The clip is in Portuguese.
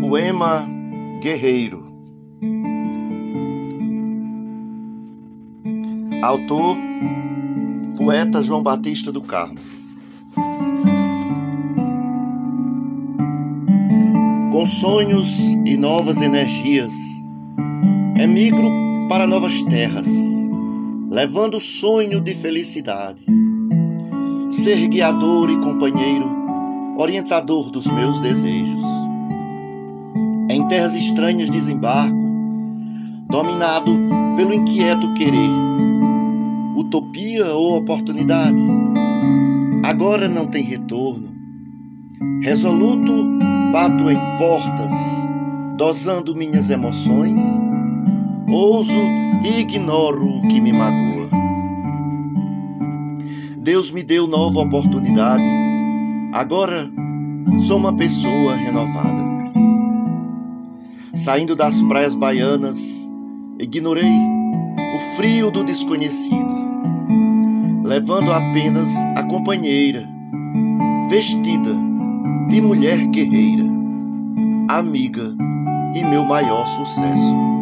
Poema Guerreiro Autor Poeta João Batista do Carmo Com sonhos e novas energias, emigro para novas terras, levando o sonho de felicidade. Ser guiador e companheiro, orientador dos meus desejos. Em terras estranhas desembarco, dominado pelo inquieto querer. Utopia ou oportunidade? Agora não tem retorno. Resoluto, bato em portas, dosando minhas emoções. Ouso e ignoro o que me magoa. Deus me deu nova oportunidade. Agora sou uma pessoa renovada. Saindo das praias baianas, ignorei o frio do desconhecido, levando apenas a companheira, vestida de mulher guerreira, amiga e meu maior sucesso.